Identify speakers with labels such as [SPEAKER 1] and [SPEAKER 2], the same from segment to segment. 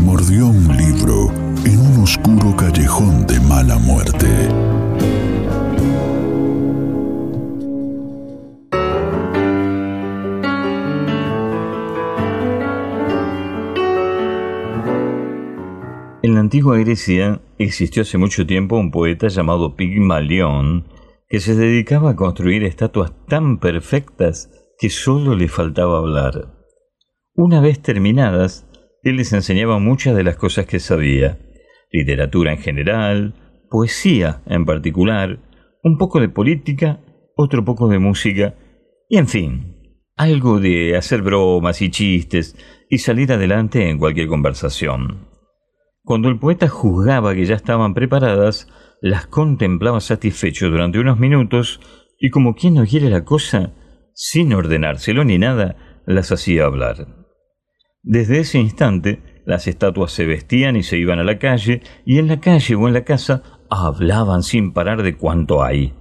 [SPEAKER 1] Mordió un libro en un oscuro callejón de mala muerte.
[SPEAKER 2] En la antigua Grecia existió hace mucho tiempo un poeta llamado Pigmalión que se dedicaba a construir estatuas tan perfectas que solo le faltaba hablar. Una vez terminadas, él les enseñaba muchas de las cosas que sabía, literatura en general, poesía en particular, un poco de política, otro poco de música, y en fin, algo de hacer bromas y chistes y salir adelante en cualquier conversación. Cuando el poeta juzgaba que ya estaban preparadas, las contemplaba satisfecho durante unos minutos y como quien no quiere la cosa, sin ordenárselo ni nada, las hacía hablar. Desde ese instante, las estatuas se vestían y se iban a la calle, y en la calle o en la casa hablaban sin parar de cuanto hay.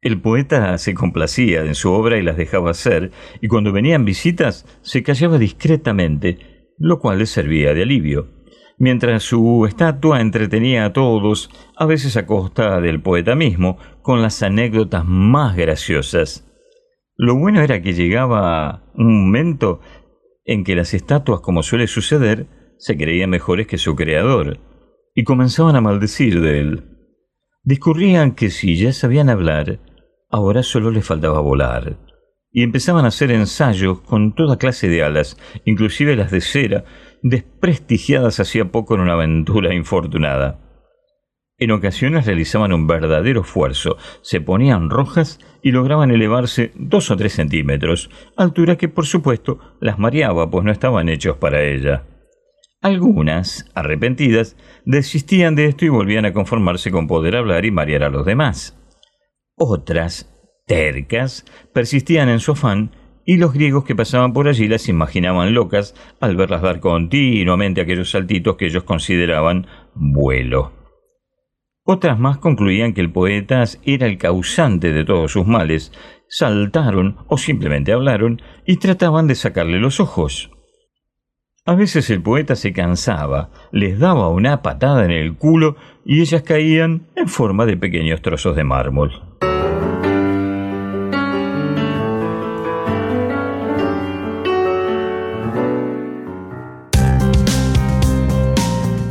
[SPEAKER 2] El poeta se complacía en su obra y las dejaba hacer, y cuando venían visitas se callaba discretamente, lo cual les servía de alivio mientras su estatua entretenía a todos, a veces a costa del poeta mismo, con las anécdotas más graciosas. Lo bueno era que llegaba un momento en que las estatuas, como suele suceder, se creían mejores que su creador, y comenzaban a maldecir de él. Discurrían que si ya sabían hablar, ahora solo les faltaba volar, y empezaban a hacer ensayos con toda clase de alas, inclusive las de cera, desprestigiadas hacía poco en una aventura infortunada. En ocasiones realizaban un verdadero esfuerzo, se ponían rojas y lograban elevarse dos o tres centímetros, altura que por supuesto las mareaba, pues no estaban hechos para ella. Algunas, arrepentidas, desistían de esto y volvían a conformarse con poder hablar y marear a los demás. Otras, tercas, persistían en su afán y los griegos que pasaban por allí las imaginaban locas al verlas dar continuamente aquellos saltitos que ellos consideraban vuelo. Otras más concluían que el poeta era el causante de todos sus males, saltaron o simplemente hablaron y trataban de sacarle los ojos. A veces el poeta se cansaba, les daba una patada en el culo y ellas caían en forma de pequeños trozos de mármol.